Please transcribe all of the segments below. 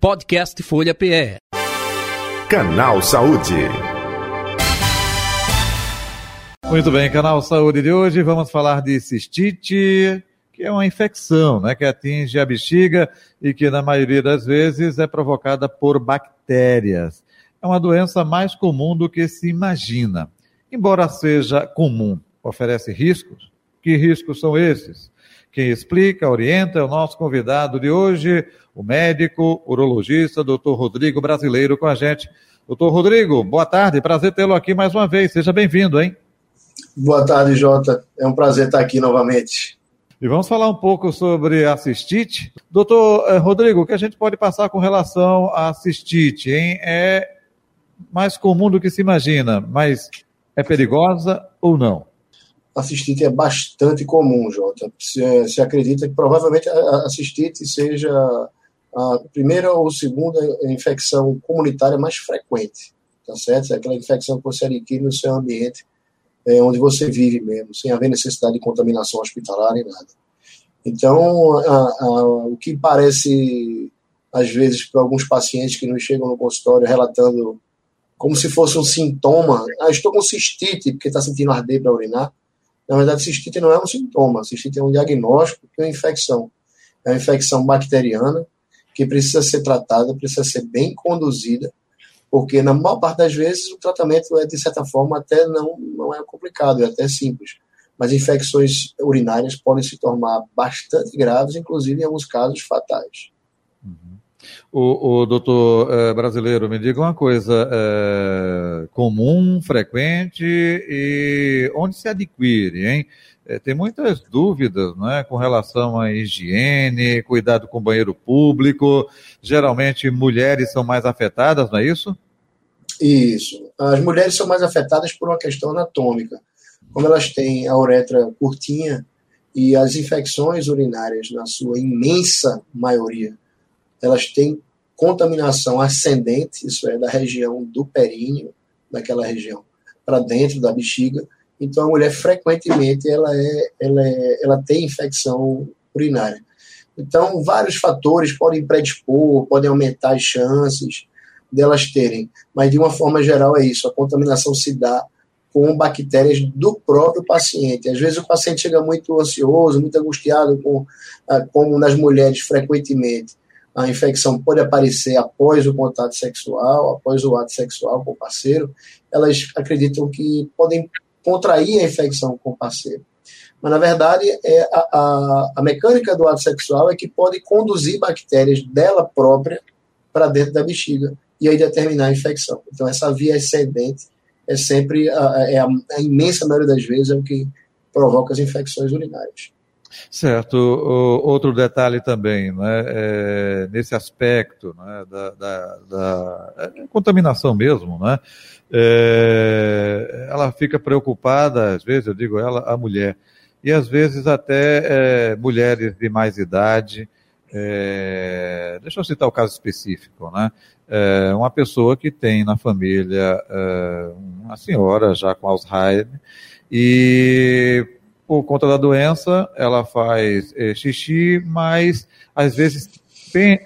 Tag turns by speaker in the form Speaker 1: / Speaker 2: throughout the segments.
Speaker 1: Podcast Folha PE.
Speaker 2: Canal Saúde.
Speaker 3: Muito bem, Canal Saúde de hoje vamos falar de cistite, que é uma infecção né, que atinge a bexiga e que, na maioria das vezes, é provocada por bactérias. É uma doença mais comum do que se imagina. Embora seja comum, oferece riscos. Que riscos são esses? Quem explica, orienta é o nosso convidado de hoje, o médico urologista, doutor Rodrigo Brasileiro, com a gente. Doutor Rodrigo, boa tarde, prazer tê-lo aqui mais uma vez. Seja bem-vindo, hein?
Speaker 4: Boa tarde, Jota. É um prazer estar aqui novamente.
Speaker 3: E vamos falar um pouco sobre a cistite. Doutor eh, Rodrigo, o que a gente pode passar com relação à cistite, hein? É mais comum do que se imagina, mas é perigosa ou não?
Speaker 4: A cistite é bastante comum, Jota. Se, se acredita que provavelmente a, a cistite seja a primeira ou segunda infecção comunitária mais frequente, tá certo? É aquela infecção que você adquire no seu ambiente é, onde você vive mesmo, sem haver necessidade de contaminação hospitalar nem nada. Então, a, a, o que parece, às vezes, para alguns pacientes que nos chegam no consultório relatando como se fosse um sintoma, ah, estou com cistite, porque está sentindo arder para urinar, na verdade, cistite não é um sintoma, cistite é um diagnóstico de uma infecção. É uma infecção bacteriana que precisa ser tratada, precisa ser bem conduzida, porque na maior parte das vezes o tratamento é, de certa forma, até não, não é complicado, é até simples. Mas infecções urinárias podem se tornar bastante graves, inclusive em alguns casos fatais.
Speaker 3: Uhum. O, o doutor é, brasileiro, me diga uma coisa: é, comum, frequente e onde se adquire, hein? É, tem muitas dúvidas né, com relação à higiene, cuidado com o banheiro público. Geralmente mulheres são mais afetadas, não é isso?
Speaker 4: Isso. As mulheres são mais afetadas por uma questão anatômica. Como elas têm a uretra curtinha e as infecções urinárias, na sua imensa maioria, elas têm contaminação ascendente, isso é, da região do períneo, daquela região, para dentro da bexiga então, a mulher frequentemente ela, é, ela, é, ela tem infecção urinária. Então, vários fatores podem predispor, podem aumentar as chances delas terem. Mas, de uma forma geral, é isso: a contaminação se dá com bactérias do próprio paciente. Às vezes, o paciente chega muito ansioso, muito angustiado, com, ah, como nas mulheres frequentemente. A infecção pode aparecer após o contato sexual, após o ato sexual com o parceiro. Elas acreditam que podem contrair a infecção com o parceiro. Mas, na verdade, é a, a, a mecânica do ato sexual é que pode conduzir bactérias dela própria para dentro da bexiga e aí determinar a infecção. Então, essa via ascendente é sempre, a, é a, a imensa maioria das vezes, é o que provoca as infecções urinárias.
Speaker 3: Certo. O, outro detalhe também, né, é, nesse aspecto né, da, da, da é, contaminação mesmo, né, é, ela fica preocupada, às vezes, eu digo ela, a mulher, e às vezes até é, mulheres de mais idade, é, deixa eu citar o caso específico, né? Uma pessoa que tem na família uma senhora já com Alzheimer e por conta da doença ela faz é, xixi, mas às vezes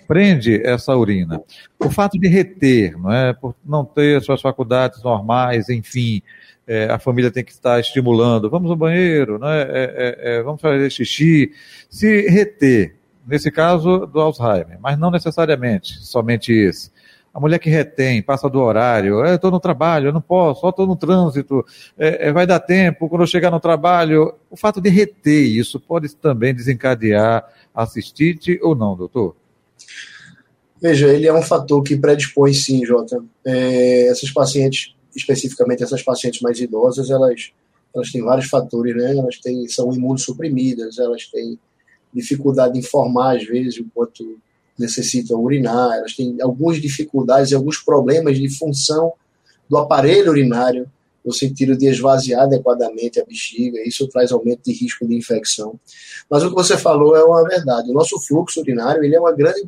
Speaker 3: prende essa urina. O fato de reter, não é? por não ter suas faculdades normais, enfim, é, a família tem que estar estimulando, vamos ao banheiro, né? É, é, é, vamos fazer xixi. Se reter, nesse caso do Alzheimer, mas não necessariamente somente esse. A mulher que retém, passa do horário, estou no trabalho, eu não posso, só estou no trânsito, é, é, vai dar tempo, quando eu chegar no trabalho. O fato de reter isso pode também desencadear a cistite ou não, doutor?
Speaker 4: Veja, ele é um fator que predispõe sim, Jota. É, essas pacientes, especificamente essas pacientes mais idosas, elas, elas têm vários fatores, né? Elas têm, são imunossuprimidas, elas têm dificuldade em informar, às vezes, o quanto necessitam urinar, elas têm algumas dificuldades e alguns problemas de função do aparelho urinário, no sentido de esvaziar adequadamente a bexiga, isso traz aumento de risco de infecção. Mas o que você falou é uma verdade. O nosso fluxo urinário ele é uma grande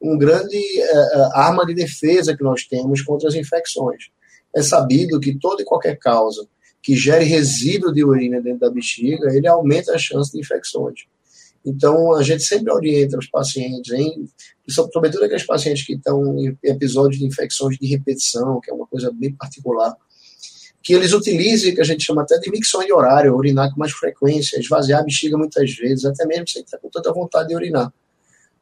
Speaker 4: um grande uh, arma de defesa que nós temos contra as infecções. É sabido que toda e qualquer causa que gere resíduo de urina dentro da bexiga, ele aumenta a chance de infecções. Então, a gente sempre orienta os pacientes, em, sobretudo aqueles pacientes que estão em episódios de infecções de repetição, que é uma coisa bem particular, que eles utilizem, que a gente chama até de micção de horário, urinar com mais frequência, esvaziar a bexiga muitas vezes, até mesmo sem estar com tanta vontade de urinar.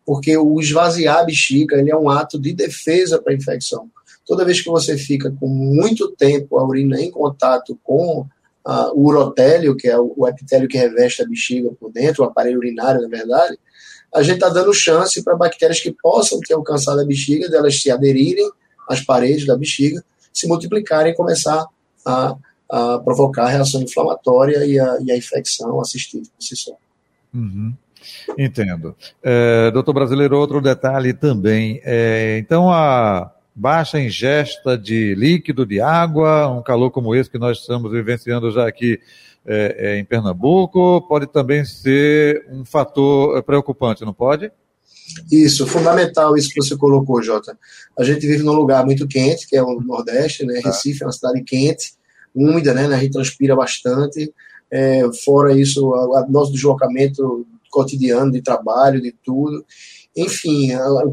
Speaker 4: Porque o esvaziar a bexiga ele é um ato de defesa para a infecção. Toda vez que você fica com muito tempo a urina em contato com uh, o urotélio, que é o, o epitélio que reveste a bexiga por dentro, o aparelho urinário, na verdade, a gente está dando chance para bactérias que possam ter alcançado a bexiga, delas se aderirem às paredes da bexiga, se multiplicarem e começar a, a provocar a reação inflamatória e a, e a infecção assistida por si só.
Speaker 3: Uhum. Entendo. É, doutor Brasileiro, outro detalhe também. É, então, a baixa ingesta de líquido, de água, um calor como esse que nós estamos vivenciando já aqui é, é, em Pernambuco, pode também ser um fator preocupante, não pode?
Speaker 4: Isso, fundamental isso que você colocou, Jota. A gente vive num lugar muito quente, que é o Nordeste, né? Tá. Recife é uma cidade quente, úmida, né? A gente transpira bastante. É, fora isso, o nosso deslocamento cotidiano de trabalho, de tudo enfim,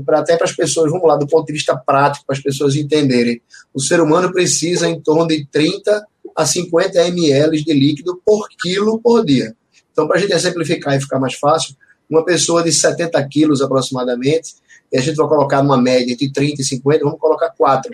Speaker 4: até para as pessoas, vamos lá, do ponto de vista prático, para as pessoas entenderem, o ser humano precisa em torno de 30 a 50 ml de líquido por quilo por dia. Então, para a gente exemplificar e ficar mais fácil, uma pessoa de 70 quilos aproximadamente, e a gente vai colocar numa média de 30 e 50, vamos colocar 4,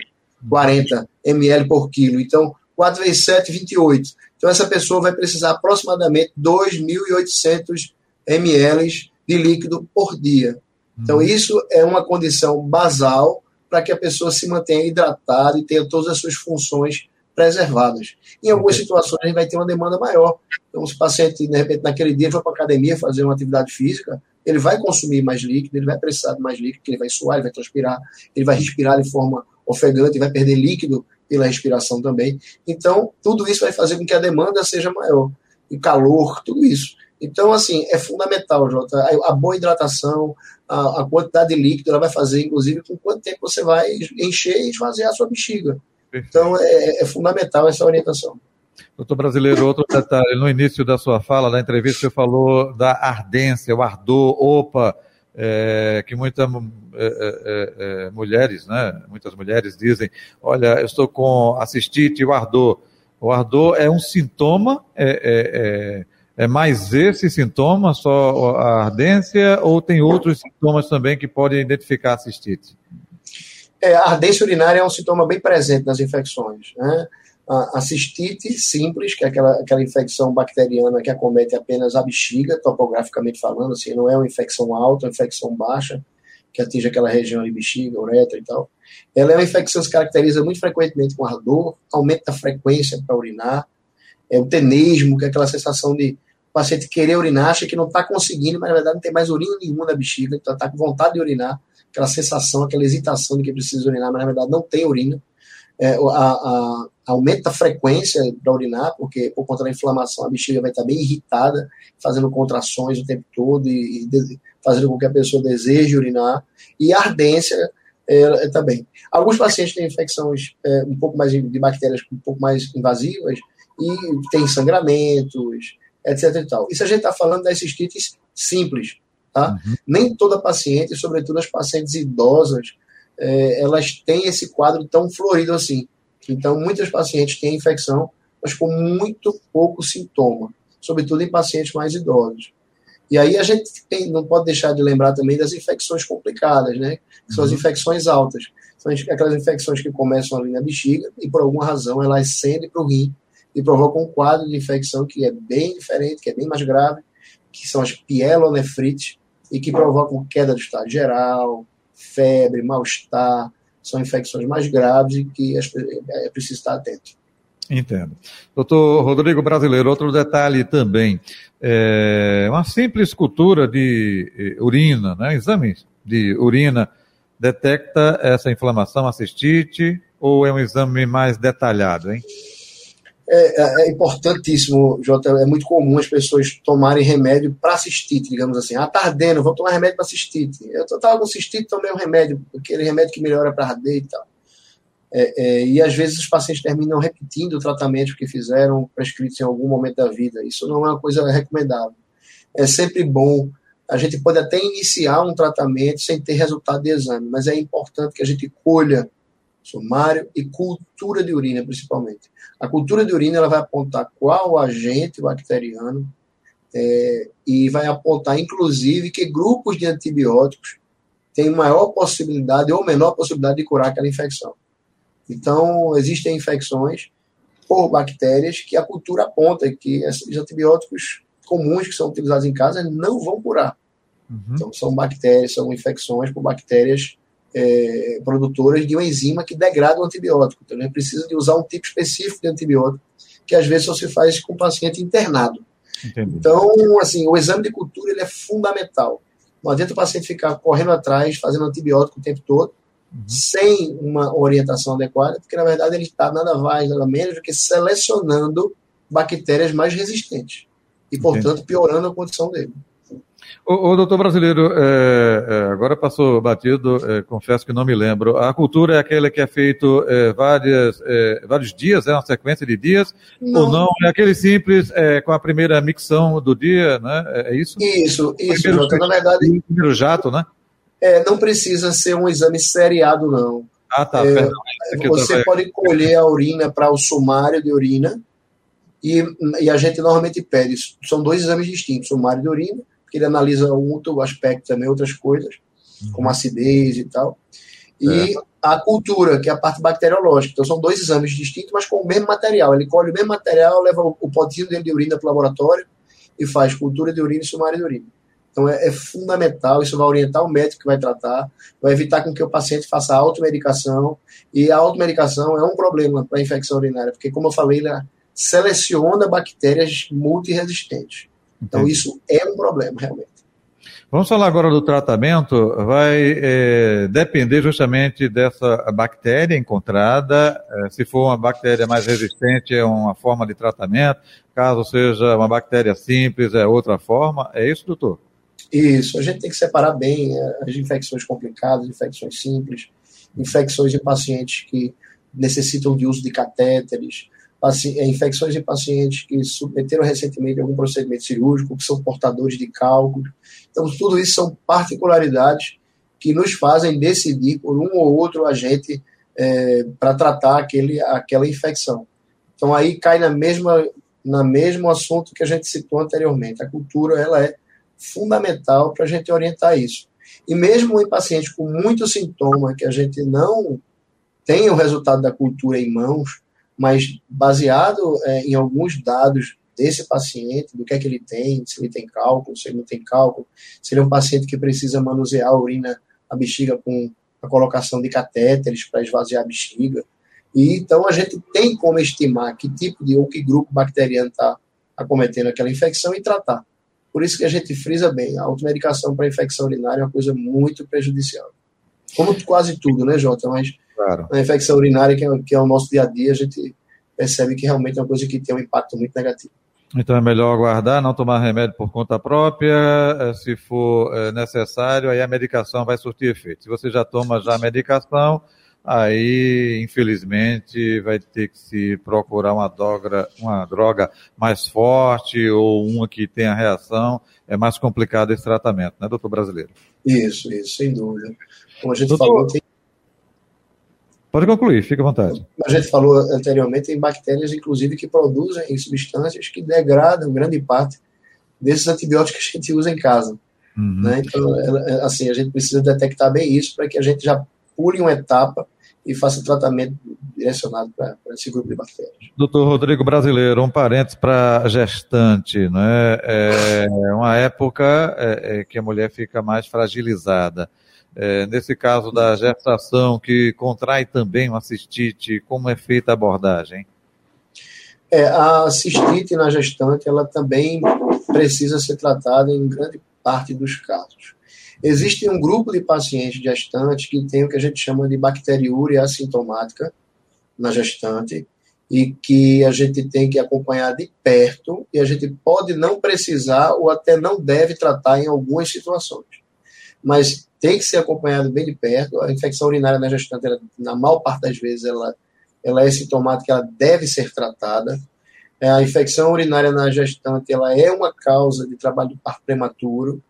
Speaker 4: 40 ml por quilo. Então, 4 vezes 7, 28. Então, essa pessoa vai precisar aproximadamente 2.800 ml de líquido por dia. Então, uhum. isso é uma condição basal para que a pessoa se mantenha hidratada e tenha todas as suas funções preservadas. Em algumas situações, a gente vai ter uma demanda maior. Então, se o paciente, de repente, naquele dia, for para a academia fazer uma atividade física, ele vai consumir mais líquido, ele vai precisar de mais líquido, ele vai suar, ele vai transpirar, ele vai respirar de forma ofegante, vai perder líquido pela respiração também. Então, tudo isso vai fazer com que a demanda seja maior. Calor, tudo isso. Então, assim, é fundamental, Jota, a, boa hidratação, a, a, quantidade de líquido, ela vai fazer, inclusive, com quanto tempo você vai encher e esvaziar a sua bexiga. Então, é, é fundamental essa orientação.
Speaker 3: Doutor Brasileiro, outro detalhe, no início da sua fala, da entrevista, você falou da ardência, o ardor, opa, é, que muitas é, é, é, mulheres, né, muitas mulheres dizem, olha, eu estou com assistite e o ardor. O ardor é um sintoma, é, é mais esse sintoma, só a ardência, ou tem outros sintomas também que podem identificar a cistite?
Speaker 4: É, a ardência urinária é um sintoma bem presente nas infecções. Né? A, a cistite simples, que é aquela, aquela infecção bacteriana que acomete apenas a bexiga, topograficamente falando, assim, não é uma infecção alta, é uma infecção baixa, que atinge aquela região de bexiga, uretra e tal. Ela é uma infecção que se caracteriza muito frequentemente com ardor, aumento da frequência para urinar, é o tenesmo, que é aquela sensação de o paciente querer urinar, acha que não está conseguindo, mas na verdade não tem mais urina nenhuma na bexiga, então está com vontade de urinar, aquela sensação, aquela hesitação de que precisa urinar, mas na verdade não tem urina. É, a, a, aumenta a frequência para urinar, porque por conta da inflamação a bexiga vai estar bem irritada, fazendo contrações o tempo todo e, e fazendo com que a pessoa deseje urinar. E a ardência é, é, também. Alguns pacientes têm infecções é, um pouco mais de bactérias um pouco mais invasivas e tem sangramentos, etc. E tal. Isso a gente está falando das cistites simples. Tá? Uhum. Nem toda paciente, sobretudo as pacientes idosas, é, elas têm esse quadro tão florido assim. Então, muitas pacientes têm infecção, mas com muito pouco sintoma, sobretudo em pacientes mais idosos. E aí a gente tem, não pode deixar de lembrar também das infecções complicadas, né? Que são as uhum. infecções altas. São aquelas infecções que começam ali na bexiga e por alguma razão elas ascendem para o rim e provoca um quadro de infecção que é bem diferente, que é bem mais grave, que são as pielonefrites, e que provocam queda do estado geral, febre, mal-estar, são infecções mais graves e que é preciso estar atento.
Speaker 3: Entendo. Doutor Rodrigo Brasileiro, outro detalhe também. É uma simples cultura de eh, urina, né? exame de urina, detecta essa inflamação, a cistite, ou é um exame mais detalhado, hein?
Speaker 4: É, é, é, importantíssimo, Jota. É muito comum as pessoas tomarem remédio para cistite, digamos assim. Ah, tá ardendo, vou tomar remédio para cistite. Eu estava com cistite, tomei um remédio, aquele remédio que melhora para arder e tal. É, é, e às vezes os pacientes terminam repetindo o tratamento que fizeram prescritos em algum momento da vida. Isso não é uma coisa recomendável. É sempre bom a gente pode até iniciar um tratamento sem ter resultado de exame, mas é importante que a gente colha sumário e cultura de urina, principalmente. A cultura de urina ela vai apontar qual agente bacteriano é, e vai apontar, inclusive, que grupos de antibióticos têm maior possibilidade ou menor possibilidade de curar aquela infecção. Então, existem infecções por bactérias que a cultura aponta que esses antibióticos comuns que são utilizados em casa não vão curar. Uhum. Então, são bactérias, são infecções por bactérias é, produtoras de uma enzima que degrada o antibiótico. Então, a gente precisa de usar um tipo específico de antibiótico, que às vezes só se faz com o paciente internado. Entendi. Então, assim, o exame de cultura ele é fundamental. Não adianta o paciente ficar correndo atrás, fazendo antibiótico o tempo todo, uhum. sem uma orientação adequada, porque na verdade ele está nada mais, nada menos do que selecionando bactérias mais resistentes e, portanto, Entendi. piorando a condição dele.
Speaker 3: O, o doutor brasileiro, é, é, agora passou batido, é, confesso que não me lembro. A cultura é aquela que é feito é, várias, é, vários dias, é uma sequência de dias, não. ou não? É aquele simples é, com a primeira micção do dia, né? É isso?
Speaker 4: Isso, isso, primeiro, Jota, na verdade.
Speaker 3: Primeiro jato, né?
Speaker 4: Não precisa ser um exame seriado, não.
Speaker 3: Ah, tá.
Speaker 4: você pode colher a urina para o sumário de urina, e, e a gente normalmente pede, são dois exames distintos, sumário de urina que ele analisa outro aspecto também, outras coisas, uhum. como acidez e tal. E é. a cultura, que é a parte bacteriológica. Então, são dois exames distintos, mas com o mesmo material. Ele colhe o mesmo material, leva o potinho dele de urina para o laboratório e faz cultura de urina e sumário de urina. Então, é, é, fundamental, isso vai orientar o médico que vai tratar, vai evitar com que o paciente faça automedicação, e a automedicação é um problema para a infecção urinária, porque, como eu falei, ela seleciona bactérias multiresistentes. Então, Entendi. isso é um problema, realmente.
Speaker 3: Vamos falar agora do tratamento. Vai é, depender justamente dessa bactéria encontrada. É, se for uma bactéria mais resistente, é uma forma de tratamento. Caso seja uma bactéria simples, é outra forma. É isso, doutor?
Speaker 4: Isso. A gente tem que separar bem é, as infecções complicadas, infecções simples, infecções em pacientes que necessitam de uso de catéteres, é, infecções em pacientes que submeteram recentemente algum procedimento cirúrgico, que são portadores de cálculos. Então, tudo isso são particularidades que nos fazem decidir por um ou outro agente é, para tratar aquele, aquela infecção. Então, aí cai na mesma, na mesmo assunto que a gente citou anteriormente. A cultura ela é fundamental para a gente orientar isso. E mesmo em pacientes com muito sintoma que a gente não tem o resultado da cultura em mãos, mas baseado é, em alguns dados desse paciente, do que é que ele tem, se ele tem cálculo, se ele não tem cálculo, se ele é um paciente que precisa manusear a urina, a bexiga com a colocação de catéteres para esvaziar a bexiga. E então a gente tem como estimar que tipo de ou que grupo bacteriano está acometendo aquela infecção e tratar. Por isso que a gente frisa bem, a automedicação para infecção urinária é uma coisa muito prejudicial. Como quase tudo, né, Jota? Mas Claro. A infecção urinária, que é, que é o nosso dia a dia, a gente percebe que realmente é uma coisa que tem um impacto muito negativo.
Speaker 3: Então é melhor aguardar, não tomar remédio por conta própria. Eh, se for eh, necessário, aí a medicação vai surtir efeito. Se você já toma já a medicação, aí infelizmente vai ter que se procurar uma droga, uma droga mais forte ou uma que tenha reação. É mais complicado esse tratamento, né, doutor brasileiro?
Speaker 4: Isso, isso, sem dúvida. Como a gente doutor, falou, tem
Speaker 3: Pode concluir, fica à vontade.
Speaker 4: A gente falou anteriormente, tem bactérias, inclusive, que produzem substâncias que degradam grande parte desses antibióticos que a gente usa em casa. Uhum. Né? Então, assim, a gente precisa detectar bem isso para que a gente já pule uma etapa e faça tratamento direcionado para esse grupo de bactérias.
Speaker 3: Doutor Rodrigo Brasileiro, um parênteses para gestante, né? É uma época é, é que a mulher fica mais fragilizada. É, nesse caso da gestação, que contrai também uma cistite, como é feita a abordagem?
Speaker 4: É, a cistite na gestante, ela também precisa ser tratada em grande parte dos casos. Existe um grupo de pacientes gestantes que tem o que a gente chama de bacteriúria assintomática na gestante e que a gente tem que acompanhar de perto e a gente pode não precisar ou até não deve tratar em algumas situações. Mas tem que ser acompanhado bem de perto. A infecção urinária na gestante, ela, na maior parte das vezes, ela, ela é sintomática, ela deve ser tratada. A infecção urinária na gestante, ela é uma causa de trabalho de parto prematuro.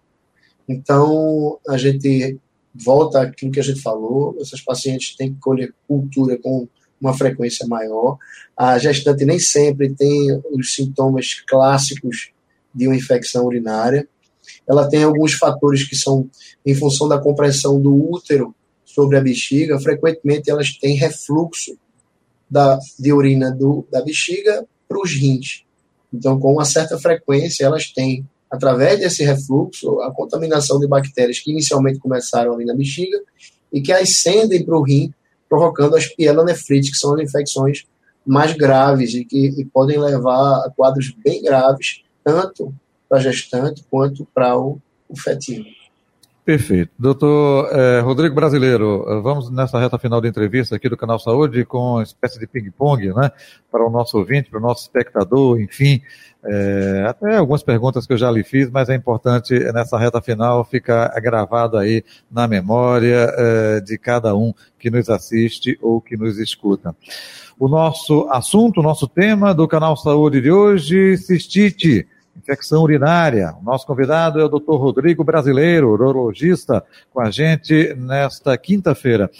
Speaker 4: Então, a gente volta àquilo que a gente falou, essas pacientes têm que colher cultura com uma frequência maior. A gestante nem sempre tem os sintomas clássicos de uma infecção urinária. Ela tem alguns fatores que são em função da compressão do útero sobre a bexiga. Frequentemente elas têm refluxo da, de urina do, da bexiga para os rins. Então, com uma certa frequência, elas têm, através desse refluxo, a contaminação de bactérias que inicialmente começaram ali na bexiga e que ascendem para o rim provocando as pielonefrites, que são as infecções mais graves e que e podem levar a quadros bem graves, tanto para a gestante quanto para o, o fetinho.
Speaker 3: Perfeito. Doutor eh, Rodrigo Brasileiro, eh, vamos nessa reta final da entrevista aqui do Canal Saúde com uma espécie de ping-pong, né? Para o nosso ouvinte, para o nosso espectador, enfim. Eh, até algumas perguntas que eu já lhe fiz, mas é importante nessa reta final ficar gravado aí na memória de cada um que nos assiste ou que nos escuta. O nosso assunto, o nosso tema do Canal Saúde de hoje, cistite infecção urinária. O nosso convidado é o Dr. Rodrigo Brasileiro, urologista, com a gente nesta quinta-feira.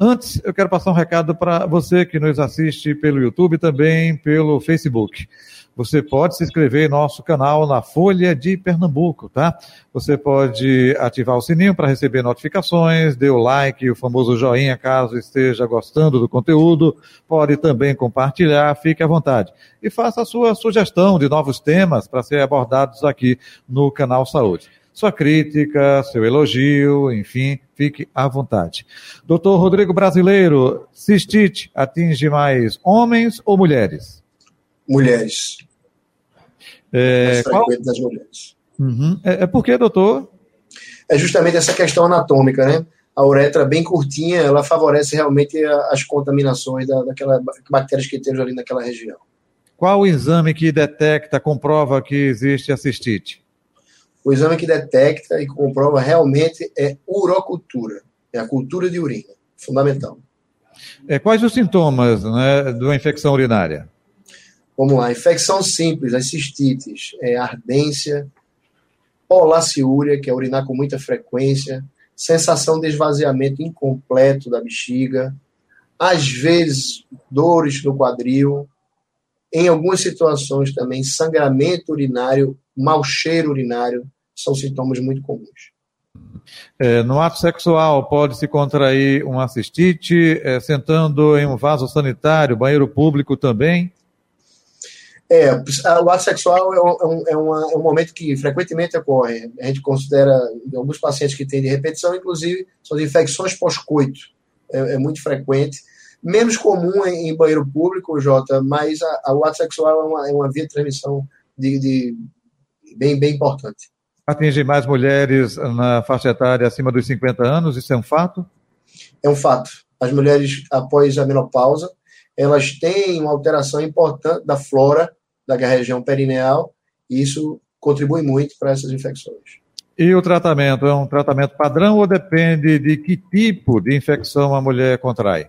Speaker 3: Antes, eu quero passar um recado para você que nos assiste pelo YouTube e também pelo Facebook. Você pode se inscrever em nosso canal na Folha de Pernambuco, tá? Você pode ativar o sininho para receber notificações, dê o like, o famoso joinha caso esteja gostando do conteúdo, pode também compartilhar, fique à vontade. E faça a sua sugestão de novos temas para ser abordados aqui no canal Saúde sua crítica, seu elogio, enfim, fique à vontade. Doutor Rodrigo Brasileiro, cistite atinge mais homens ou mulheres?
Speaker 4: Mulheres.
Speaker 3: É, qual...
Speaker 4: das mulheres.
Speaker 3: Uhum. É, é por que, doutor?
Speaker 4: É justamente essa questão anatômica, né? A uretra bem curtinha, ela favorece realmente as contaminações da, daquelas bactérias que tem ali naquela região.
Speaker 3: Qual o exame que detecta, comprova que existe a cistite?
Speaker 4: O exame que detecta e comprova realmente é urocultura, é a cultura de urina, fundamental.
Speaker 3: É, quais os sintomas né, de uma infecção urinária?
Speaker 4: Vamos lá, infecção simples, as cistites, é, ardência, polaciúria, que é urinar com muita frequência, sensação de esvaziamento incompleto da bexiga, às vezes dores no quadril, em algumas situações também sangramento urinário, mau cheiro urinário, são sintomas muito comuns.
Speaker 3: É, no ato sexual pode se contrair uma cistite, é, sentando em um vaso sanitário, banheiro público também?
Speaker 4: É, o ato sexual é um, é, uma, é um momento que frequentemente ocorre. A gente considera, alguns pacientes que têm de repetição, inclusive, são infecções pós-coito. É, é, muito frequente. Menos comum em, em banheiro público, Jota, mas a, a, o ato sexual é uma, é uma via de transmissão de, de, bem, bem importante.
Speaker 3: Atinge mais mulheres na faixa etária acima dos 50 anos, isso é um fato?
Speaker 4: É um fato. As mulheres após a menopausa, elas têm uma alteração importante da flora da região perineal e isso contribui muito para essas infecções.
Speaker 3: E o tratamento é um tratamento padrão ou depende de que tipo de infecção a mulher contrai?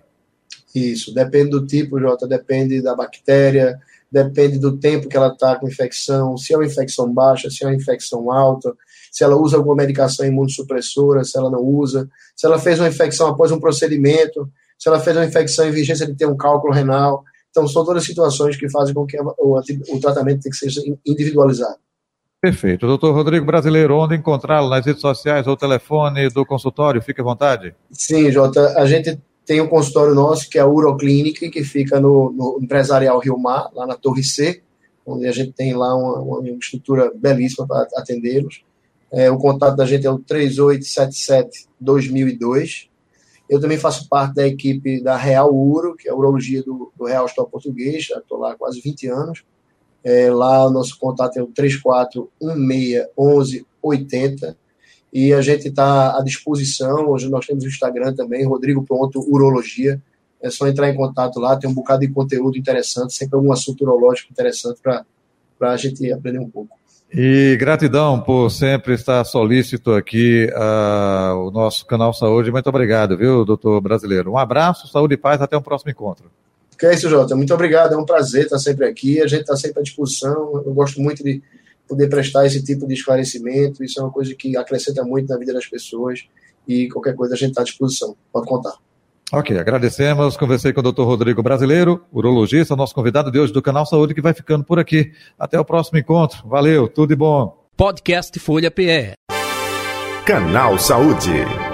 Speaker 4: Isso, depende do tipo, Jota, depende da bactéria, depende do tempo que ela está com infecção, se é uma infecção baixa, se é uma infecção alta, se ela usa alguma medicação imunossupressora, se ela não usa, se ela fez uma infecção após um procedimento, se ela fez uma infecção em vigência de ter um cálculo renal. Então, são todas situações que fazem com que o, o tratamento tem que ser individualizado.
Speaker 3: Perfeito. Doutor Rodrigo Brasileiro, onde encontrá-lo? Nas redes sociais ou telefone do consultório? Fique à vontade.
Speaker 4: Sim, Jota. A gente tem um consultório nosso, que é a Uroclinic, que fica no, no Empresarial Rio Mar, lá na Torre C, onde a gente tem lá uma, uma estrutura belíssima para atendê-los. É, o contato da gente é o 3877-2002. Eu também faço parte da equipe da Real Uro, que é a urologia do, do Real Hospital Português, estou lá há quase 20 anos. É, lá o nosso contato é o 34161180 e a gente está à disposição. Hoje nós temos o Instagram também, Rodrigo Urologia. É só entrar em contato lá, tem um bocado de conteúdo interessante, sempre algum assunto urológico interessante para a gente aprender um pouco.
Speaker 3: E gratidão por sempre estar solícito aqui uh, o nosso canal Saúde. Muito obrigado, viu, doutor brasileiro? Um abraço, saúde e paz, até o um próximo encontro.
Speaker 4: Que é isso, Jota. Muito obrigado, é um prazer estar sempre aqui. A gente está sempre à disposição. Eu gosto muito de, poder prestar esse tipo de esclarecimento. Isso é uma coisa que acrescenta muito na vida das pessoas e qualquer coisa a gente está à disposição. Pode contar.
Speaker 3: Ok, agradecemos. Conversei com o Dr. Rodrigo Brasileiro, urologista, nosso convidado de hoje do Canal Saúde, que vai ficando por aqui. Até o próximo encontro. Valeu, tudo de bom.
Speaker 1: Podcast Folha PE.
Speaker 2: Canal Saúde.